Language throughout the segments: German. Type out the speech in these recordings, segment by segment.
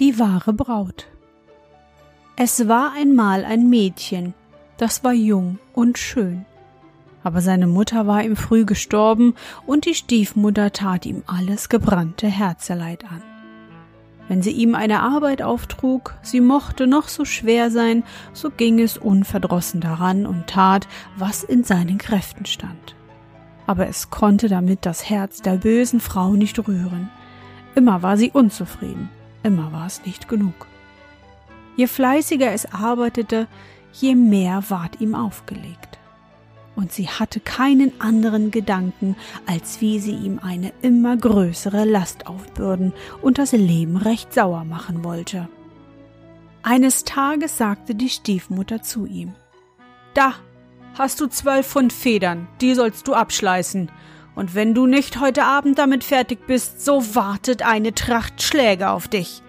Die wahre Braut. Es war einmal ein Mädchen, das war jung und schön. Aber seine Mutter war ihm früh gestorben und die Stiefmutter tat ihm alles gebrannte Herzeleid an. Wenn sie ihm eine Arbeit auftrug, sie mochte noch so schwer sein, so ging es unverdrossen daran und tat, was in seinen Kräften stand. Aber es konnte damit das Herz der bösen Frau nicht rühren. Immer war sie unzufrieden Immer war es nicht genug. Je fleißiger es arbeitete, je mehr ward ihm aufgelegt. Und sie hatte keinen anderen Gedanken, als wie sie ihm eine immer größere Last aufbürden und das Leben recht sauer machen wollte. Eines Tages sagte die Stiefmutter zu ihm Da hast du zwölf Pfund Federn, die sollst du abschleißen, und wenn du nicht heute Abend damit fertig bist, so wartet eine Tracht Schläge auf dich.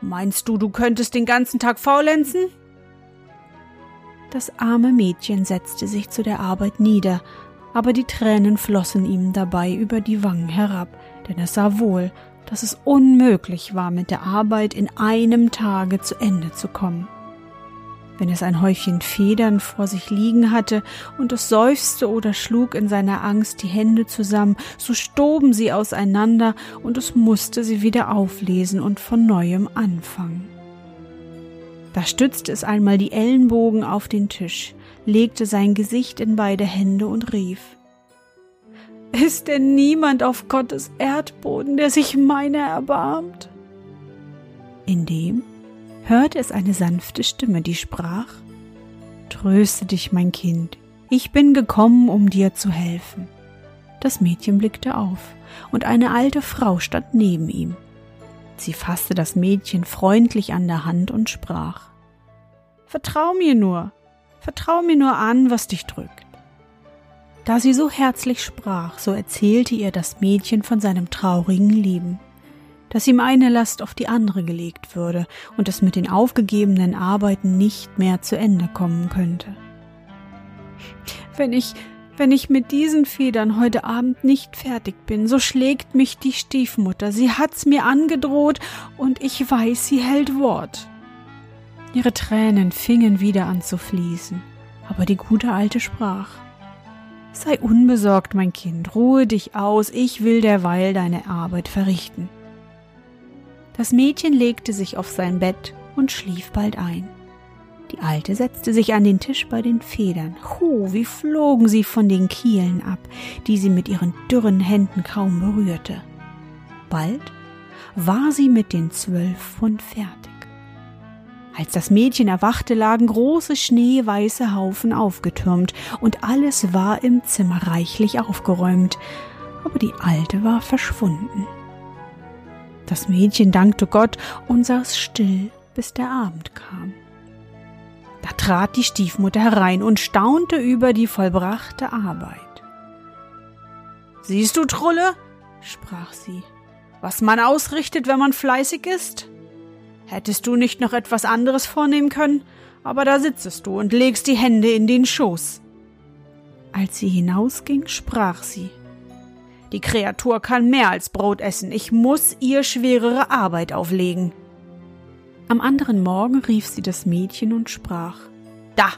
Meinst du, du könntest den ganzen Tag faulenzen? Das arme Mädchen setzte sich zu der Arbeit nieder, aber die Tränen flossen ihm dabei über die Wangen herab, denn es sah wohl, dass es unmöglich war, mit der Arbeit in einem Tage zu Ende zu kommen wenn es ein Häufchen Federn vor sich liegen hatte, und es seufzte oder schlug in seiner Angst die Hände zusammen, so stoben sie auseinander, und es musste sie wieder auflesen und von neuem anfangen. Da stützte es einmal die Ellenbogen auf den Tisch, legte sein Gesicht in beide Hände und rief Ist denn niemand auf Gottes Erdboden, der sich meiner erbarmt? Indem hörte es eine sanfte Stimme, die sprach Tröste dich, mein Kind, ich bin gekommen, um dir zu helfen. Das Mädchen blickte auf, und eine alte Frau stand neben ihm. Sie fasste das Mädchen freundlich an der Hand und sprach Vertrau mir nur, vertrau mir nur an, was dich drückt. Da sie so herzlich sprach, so erzählte ihr das Mädchen von seinem traurigen Leben dass ihm eine Last auf die andere gelegt würde und es mit den aufgegebenen Arbeiten nicht mehr zu Ende kommen könnte. Wenn ich, wenn ich mit diesen Federn heute Abend nicht fertig bin, so schlägt mich die Stiefmutter. Sie hat's mir angedroht und ich weiß, sie hält Wort. Ihre Tränen fingen wieder an zu fließen, aber die gute Alte sprach. Sei unbesorgt, mein Kind, ruhe dich aus, ich will derweil deine Arbeit verrichten. Das Mädchen legte sich auf sein Bett und schlief bald ein. Die Alte setzte sich an den Tisch bei den Federn. Hu, wie flogen sie von den Kielen ab, die sie mit ihren dürren Händen kaum berührte. Bald war sie mit den zwölf Pfund fertig. Als das Mädchen erwachte, lagen große schneeweiße Haufen aufgetürmt, und alles war im Zimmer reichlich aufgeräumt, aber die Alte war verschwunden. Das Mädchen dankte Gott und saß still, bis der Abend kam. Da trat die Stiefmutter herein und staunte über die vollbrachte Arbeit. Siehst du, Trulle, sprach sie, was man ausrichtet, wenn man fleißig ist? Hättest du nicht noch etwas anderes vornehmen können, aber da sitzest du und legst die Hände in den Schoß. Als sie hinausging, sprach sie die Kreatur kann mehr als Brot essen. Ich muss ihr schwerere Arbeit auflegen. Am anderen Morgen rief sie das Mädchen und sprach Da,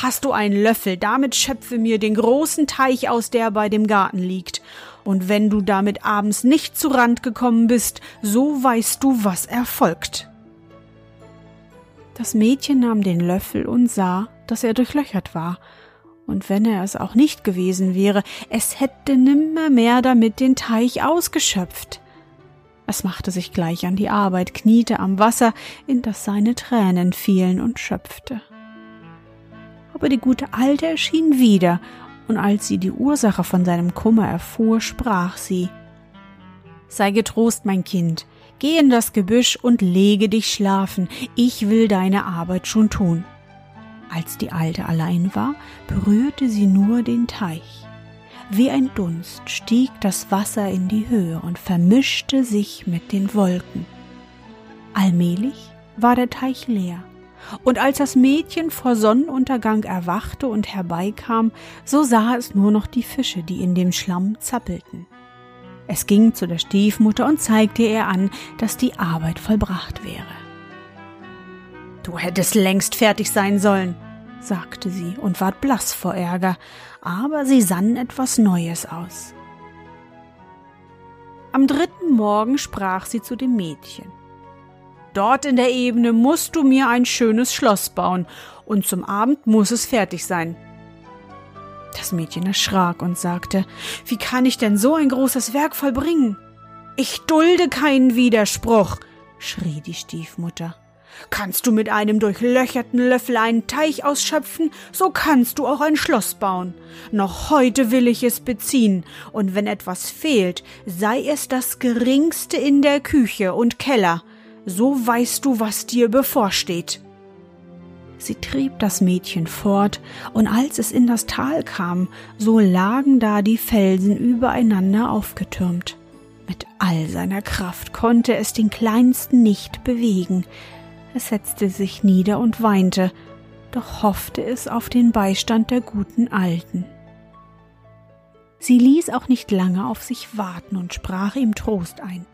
hast du einen Löffel, damit schöpfe mir den großen Teich aus, der bei dem Garten liegt, und wenn du damit abends nicht zu Rand gekommen bist, so weißt du, was erfolgt. Das Mädchen nahm den Löffel und sah, dass er durchlöchert war, und wenn er es auch nicht gewesen wäre, es hätte nimmermehr damit den Teich ausgeschöpft. Es machte sich gleich an die Arbeit, kniete am Wasser, in das seine Tränen fielen und schöpfte. Aber die gute Alte erschien wieder, und als sie die Ursache von seinem Kummer erfuhr, sprach sie Sei getrost, mein Kind, geh in das Gebüsch und lege dich schlafen, ich will deine Arbeit schon tun. Als die Alte allein war, berührte sie nur den Teich. Wie ein Dunst stieg das Wasser in die Höhe und vermischte sich mit den Wolken. Allmählich war der Teich leer, und als das Mädchen vor Sonnenuntergang erwachte und herbeikam, so sah es nur noch die Fische, die in dem Schlamm zappelten. Es ging zu der Stiefmutter und zeigte ihr an, dass die Arbeit vollbracht wäre. Du hättest längst fertig sein sollen, sagte sie und ward blass vor Ärger, aber sie sann etwas Neues aus. Am dritten Morgen sprach sie zu dem Mädchen. Dort in der Ebene musst du mir ein schönes Schloss bauen, und zum Abend muss es fertig sein. Das Mädchen erschrak und sagte, Wie kann ich denn so ein großes Werk vollbringen? Ich dulde keinen Widerspruch, schrie die Stiefmutter. Kannst du mit einem durchlöcherten Löffel einen Teich ausschöpfen, so kannst du auch ein Schloss bauen. Noch heute will ich es beziehen, und wenn etwas fehlt, sei es das geringste in der Küche und Keller, so weißt du, was dir bevorsteht. Sie trieb das Mädchen fort, und als es in das Tal kam, so lagen da die Felsen übereinander aufgetürmt. Mit all seiner Kraft konnte es den kleinsten nicht bewegen, es setzte sich nieder und weinte, doch hoffte es auf den Beistand der guten Alten. Sie ließ auch nicht lange auf sich warten und sprach ihm Trost ein.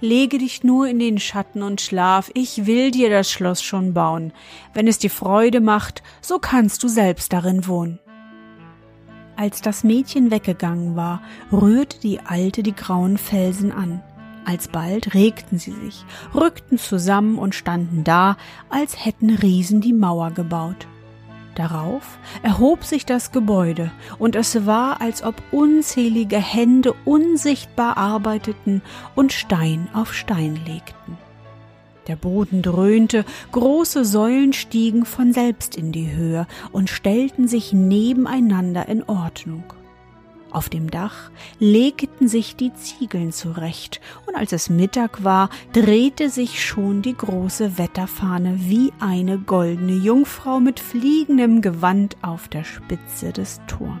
Lege dich nur in den Schatten und schlaf, ich will dir das Schloss schon bauen. Wenn es dir Freude macht, so kannst du selbst darin wohnen. Als das Mädchen weggegangen war, rührte die Alte die grauen Felsen an. Alsbald regten sie sich, rückten zusammen und standen da, als hätten Riesen die Mauer gebaut. Darauf erhob sich das Gebäude, und es war, als ob unzählige Hände unsichtbar arbeiteten und Stein auf Stein legten. Der Boden dröhnte, große Säulen stiegen von selbst in die Höhe und stellten sich nebeneinander in Ordnung. Auf dem Dach legten sich die Ziegeln zurecht, und als es Mittag war, drehte sich schon die große Wetterfahne wie eine goldene Jungfrau mit fliegendem Gewand auf der Spitze des Turms.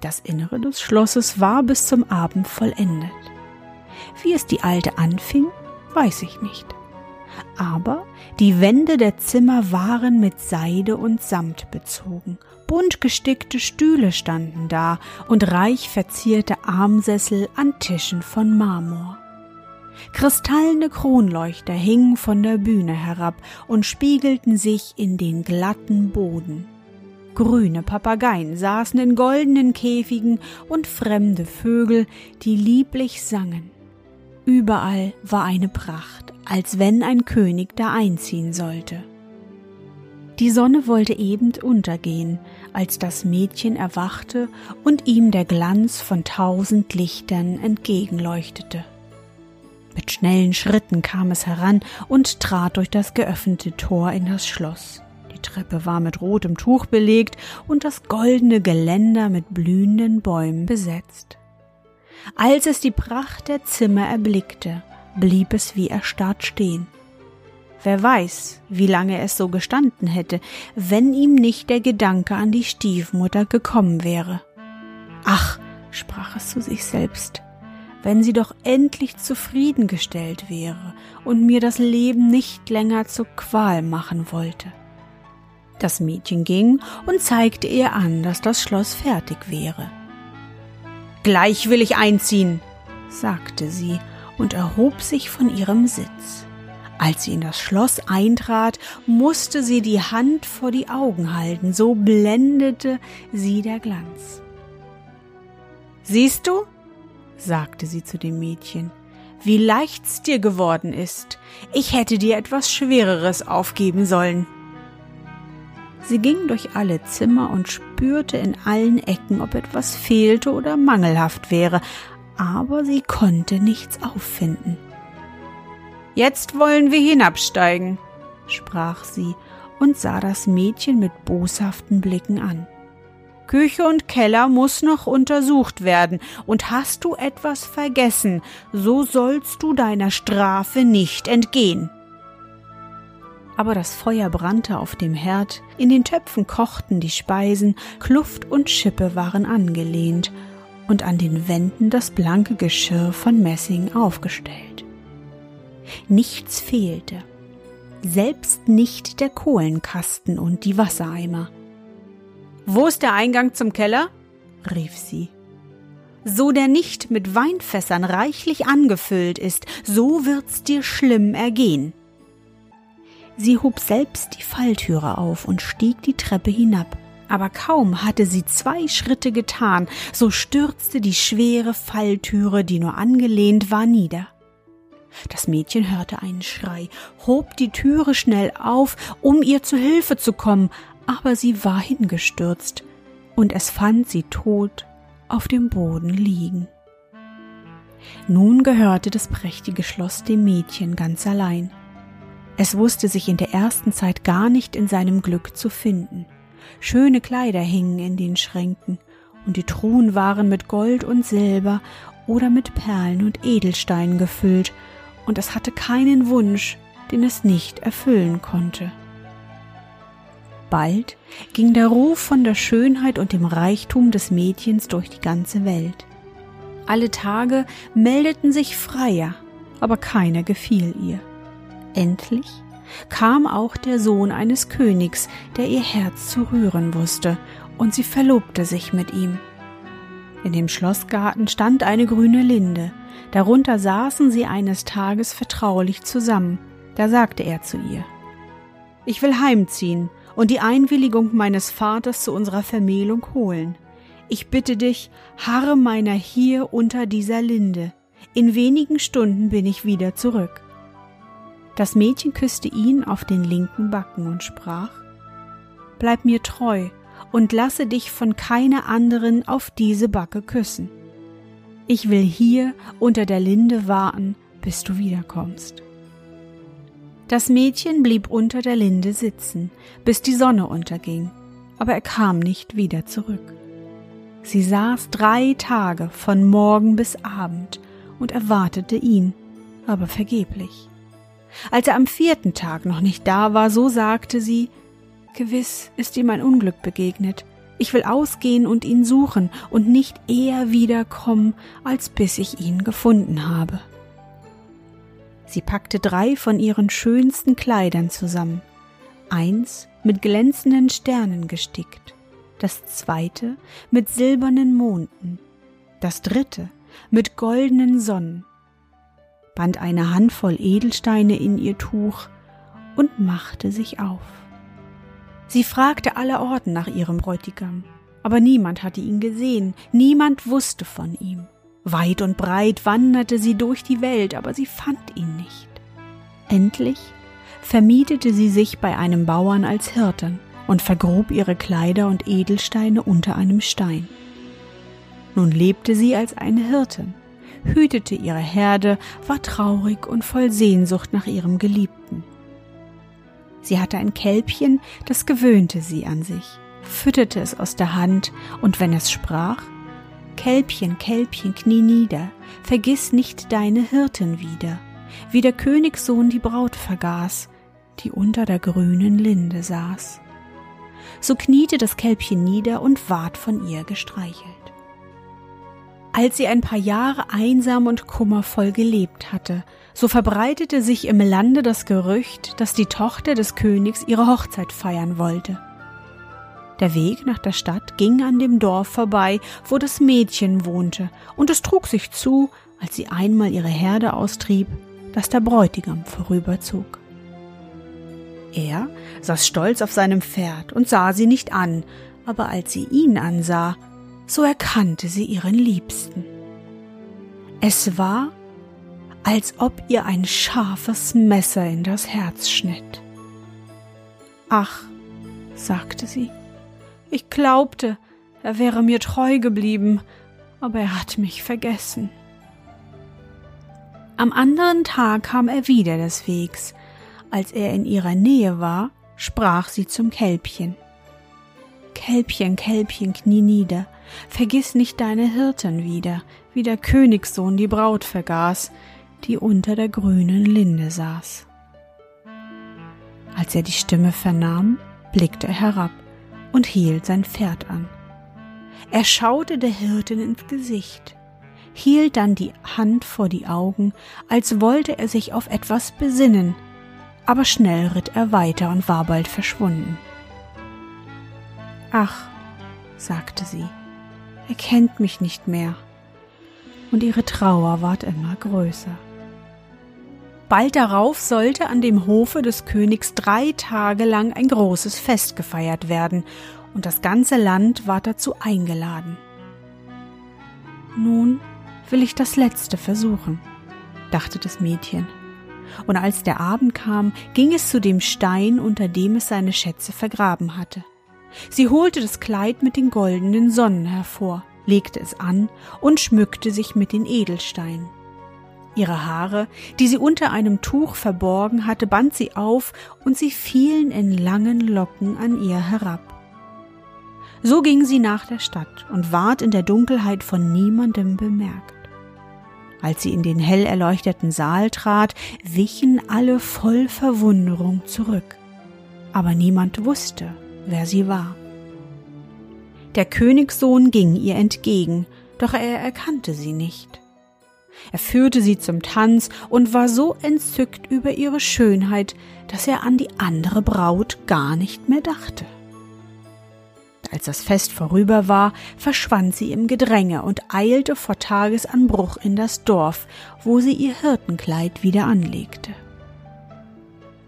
Das Innere des Schlosses war bis zum Abend vollendet. Wie es die Alte anfing, weiß ich nicht. Aber die Wände der Zimmer waren mit Seide und Samt bezogen bunt gestickte Stühle standen da und reich verzierte Armsessel an Tischen von Marmor. Kristallene Kronleuchter hingen von der Bühne herab und spiegelten sich in den glatten Boden. Grüne Papageien saßen in goldenen Käfigen und fremde Vögel, die lieblich sangen. Überall war eine Pracht, als wenn ein König da einziehen sollte. Die Sonne wollte eben untergehen, als das Mädchen erwachte und ihm der Glanz von tausend Lichtern entgegenleuchtete. Mit schnellen Schritten kam es heran und trat durch das geöffnete Tor in das Schloss. Die Treppe war mit rotem Tuch belegt und das goldene Geländer mit blühenden Bäumen besetzt. Als es die Pracht der Zimmer erblickte, blieb es wie erstarrt stehen. Wer weiß, wie lange es so gestanden hätte, wenn ihm nicht der Gedanke an die Stiefmutter gekommen wäre. Ach, sprach es zu sich selbst, wenn sie doch endlich zufriedengestellt wäre und mir das Leben nicht länger zur Qual machen wollte. Das Mädchen ging und zeigte ihr an, dass das Schloss fertig wäre. Gleich will ich einziehen, sagte sie und erhob sich von ihrem Sitz. Als sie in das Schloss eintrat, musste sie die Hand vor die Augen halten, so blendete sie der Glanz. Siehst du, sagte sie zu dem Mädchen, wie leicht's dir geworden ist. Ich hätte dir etwas Schwereres aufgeben sollen. Sie ging durch alle Zimmer und spürte in allen Ecken, ob etwas fehlte oder mangelhaft wäre, aber sie konnte nichts auffinden. Jetzt wollen wir hinabsteigen, sprach sie und sah das Mädchen mit boshaften Blicken an. Küche und Keller muss noch untersucht werden, und hast du etwas vergessen, so sollst du deiner Strafe nicht entgehen. Aber das Feuer brannte auf dem Herd, in den Töpfen kochten die Speisen, Kluft und Schippe waren angelehnt, und an den Wänden das blanke Geschirr von Messing aufgestellt. Nichts fehlte, selbst nicht der Kohlenkasten und die Wassereimer. Wo ist der Eingang zum Keller? rief sie. So der nicht mit Weinfässern reichlich angefüllt ist, so wird's dir schlimm ergehen. Sie hob selbst die Falltüre auf und stieg die Treppe hinab. Aber kaum hatte sie zwei Schritte getan, so stürzte die schwere Falltüre, die nur angelehnt war, nieder. Das Mädchen hörte einen Schrei, hob die Türe schnell auf, um ihr zu Hilfe zu kommen, aber sie war hingestürzt, und es fand sie tot auf dem Boden liegen. Nun gehörte das prächtige Schloss dem Mädchen ganz allein. Es wusste sich in der ersten Zeit gar nicht in seinem Glück zu finden. Schöne Kleider hingen in den Schränken, und die Truhen waren mit Gold und Silber oder mit Perlen und Edelsteinen gefüllt, und es hatte keinen Wunsch, den es nicht erfüllen konnte. Bald ging der Ruf von der Schönheit und dem Reichtum des Mädchens durch die ganze Welt. Alle Tage meldeten sich Freier, aber keiner gefiel ihr. Endlich kam auch der Sohn eines Königs, der ihr Herz zu rühren wusste, und sie verlobte sich mit ihm. In dem Schlossgarten stand eine grüne Linde, darunter saßen sie eines Tages vertraulich zusammen, da sagte er zu ihr Ich will heimziehen und die Einwilligung meines Vaters zu unserer Vermählung holen. Ich bitte dich, harre meiner hier unter dieser Linde. In wenigen Stunden bin ich wieder zurück. Das Mädchen küsste ihn auf den linken Backen und sprach Bleib mir treu und lasse dich von keiner anderen auf diese Backe küssen. Ich will hier unter der Linde warten, bis du wiederkommst. Das Mädchen blieb unter der Linde sitzen, bis die Sonne unterging, aber er kam nicht wieder zurück. Sie saß drei Tage von Morgen bis Abend und erwartete ihn, aber vergeblich. Als er am vierten Tag noch nicht da war, so sagte sie Gewiss ist ihm ein Unglück begegnet. Ich will ausgehen und ihn suchen und nicht eher wiederkommen, als bis ich ihn gefunden habe. Sie packte drei von ihren schönsten Kleidern zusammen, eins mit glänzenden Sternen gestickt, das zweite mit silbernen Monden, das dritte mit goldenen Sonnen, band eine Handvoll Edelsteine in ihr Tuch und machte sich auf. Sie fragte allerorten nach ihrem Bräutigam, aber niemand hatte ihn gesehen, niemand wusste von ihm. Weit und breit wanderte sie durch die Welt, aber sie fand ihn nicht. Endlich vermietete sie sich bei einem Bauern als Hirtin und vergrub ihre Kleider und Edelsteine unter einem Stein. Nun lebte sie als eine Hirtin, hütete ihre Herde, war traurig und voll Sehnsucht nach ihrem Geliebten. Sie hatte ein Kälbchen, das gewöhnte sie an sich, fütterte es aus der Hand, und wenn es sprach, Kälbchen, Kälbchen, knie nieder, vergiss nicht deine Hirten wieder, wie der Königssohn die Braut vergaß, die unter der grünen Linde saß. So kniete das Kälbchen nieder und ward von ihr gestreichelt. Als sie ein paar Jahre einsam und kummervoll gelebt hatte, so verbreitete sich im Lande das Gerücht, dass die Tochter des Königs ihre Hochzeit feiern wollte. Der Weg nach der Stadt ging an dem Dorf vorbei, wo das Mädchen wohnte, und es trug sich zu, als sie einmal ihre Herde austrieb, dass der Bräutigam vorüberzog. Er saß stolz auf seinem Pferd und sah sie nicht an, aber als sie ihn ansah, so erkannte sie ihren Liebsten. Es war, als ob ihr ein scharfes Messer in das Herz schnitt. Ach, sagte sie, ich glaubte, er wäre mir treu geblieben, aber er hat mich vergessen. Am anderen Tag kam er wieder des Wegs. Als er in ihrer Nähe war, sprach sie zum Kälbchen. Kälbchen, Kälbchen, knie nieder, vergiss nicht deine Hirten wieder, wie der Königssohn die Braut vergaß, die unter der grünen Linde saß. Als er die Stimme vernahm, blickte er herab und hielt sein Pferd an. Er schaute der Hirtin ins Gesicht, hielt dann die Hand vor die Augen, als wollte er sich auf etwas besinnen, aber schnell ritt er weiter und war bald verschwunden. Ach, sagte sie, er kennt mich nicht mehr. Und ihre Trauer ward immer größer. Bald darauf sollte an dem Hofe des Königs drei Tage lang ein großes Fest gefeiert werden, und das ganze Land war dazu eingeladen. Nun will ich das letzte versuchen, dachte das Mädchen. Und als der Abend kam, ging es zu dem Stein, unter dem es seine Schätze vergraben hatte. Sie holte das Kleid mit den goldenen Sonnen hervor, legte es an und schmückte sich mit den Edelsteinen. Ihre Haare, die sie unter einem Tuch verborgen hatte, band sie auf und sie fielen in langen Locken an ihr herab. So ging sie nach der Stadt und ward in der Dunkelheit von niemandem bemerkt. Als sie in den hell erleuchteten Saal trat, wichen alle voll Verwunderung zurück. Aber niemand wusste, wer sie war. Der Königssohn ging ihr entgegen, doch er erkannte sie nicht. Er führte sie zum Tanz und war so entzückt über ihre Schönheit, dass er an die andere Braut gar nicht mehr dachte. Als das Fest vorüber war, verschwand sie im Gedränge und eilte vor Tagesanbruch in das Dorf, wo sie ihr Hirtenkleid wieder anlegte.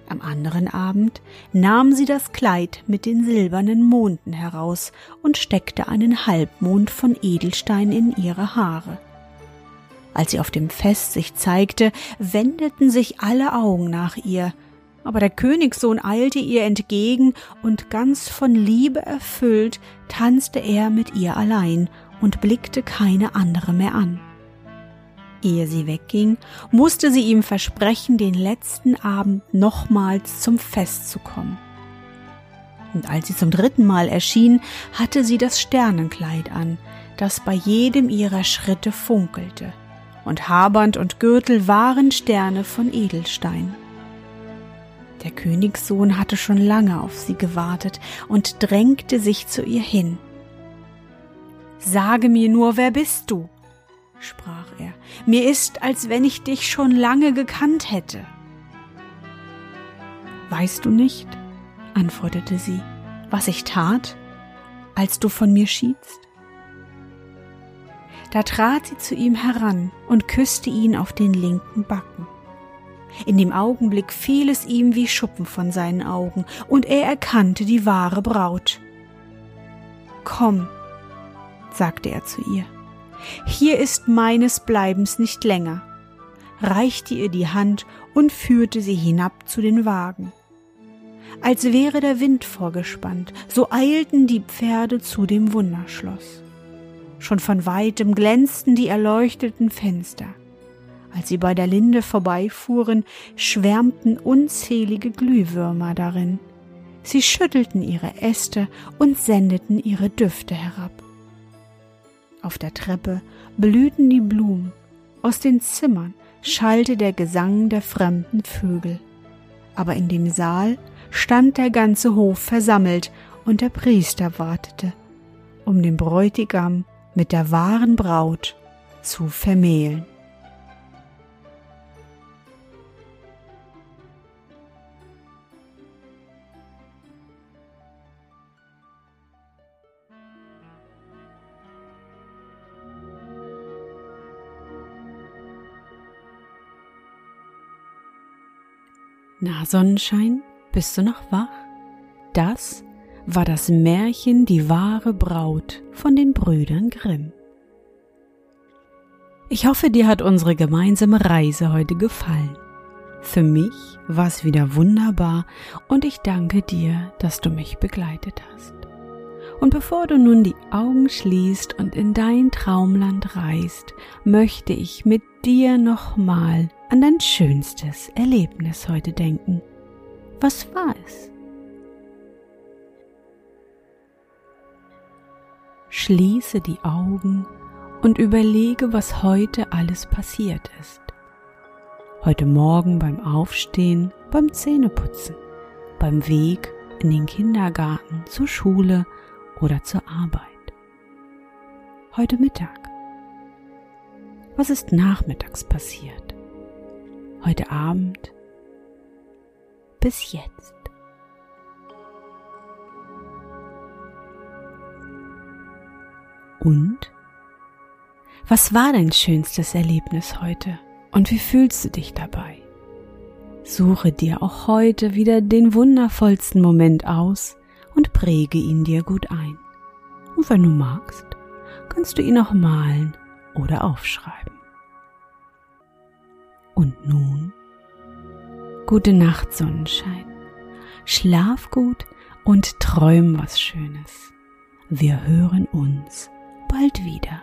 Am anderen Abend nahm sie das Kleid mit den silbernen Monden heraus und steckte einen Halbmond von Edelstein in ihre Haare. Als sie auf dem Fest sich zeigte, wendeten sich alle Augen nach ihr, aber der Königssohn eilte ihr entgegen, und ganz von Liebe erfüllt tanzte er mit ihr allein und blickte keine andere mehr an. Ehe sie wegging, musste sie ihm versprechen, den letzten Abend nochmals zum Fest zu kommen. Und als sie zum dritten Mal erschien, hatte sie das Sternenkleid an, das bei jedem ihrer Schritte funkelte und Habernd und Gürtel waren Sterne von Edelstein. Der Königssohn hatte schon lange auf sie gewartet und drängte sich zu ihr hin. Sage mir nur, wer bist du? sprach er. Mir ist, als wenn ich dich schon lange gekannt hätte. Weißt du nicht, antwortete sie, was ich tat, als du von mir schiedst? Da trat sie zu ihm heran und küsste ihn auf den linken Backen. In dem Augenblick fiel es ihm wie Schuppen von seinen Augen, und er erkannte die wahre Braut. Komm, sagte er zu ihr, hier ist meines Bleibens nicht länger, reichte ihr die Hand und führte sie hinab zu den Wagen. Als wäre der Wind vorgespannt, so eilten die Pferde zu dem Wunderschloss. Schon von weitem glänzten die erleuchteten Fenster. Als sie bei der Linde vorbeifuhren, schwärmten unzählige Glühwürmer darin. Sie schüttelten ihre Äste und sendeten ihre Düfte herab. Auf der Treppe blühten die Blumen, aus den Zimmern schallte der Gesang der fremden Vögel. Aber in dem Saal stand der ganze Hof versammelt und der Priester wartete, um den Bräutigam mit der wahren Braut zu vermählen. Na Sonnenschein, bist du noch wach? Das war das Märchen Die wahre Braut von den Brüdern Grimm. Ich hoffe, dir hat unsere gemeinsame Reise heute gefallen. Für mich war es wieder wunderbar und ich danke dir, dass du mich begleitet hast. Und bevor du nun die Augen schließt und in dein Traumland reist, möchte ich mit dir nochmal an dein schönstes Erlebnis heute denken. Was war es? Schließe die Augen und überlege, was heute alles passiert ist. Heute Morgen beim Aufstehen, beim Zähneputzen, beim Weg in den Kindergarten, zur Schule oder zur Arbeit. Heute Mittag. Was ist nachmittags passiert? Heute Abend? Bis jetzt. Und? Was war dein schönstes Erlebnis heute? Und wie fühlst du dich dabei? Suche dir auch heute wieder den wundervollsten Moment aus und präge ihn dir gut ein. Und wenn du magst, kannst du ihn auch malen oder aufschreiben. Und nun, gute Nacht, Sonnenschein. Schlaf gut und träum was Schönes. Wir hören uns bald wieder.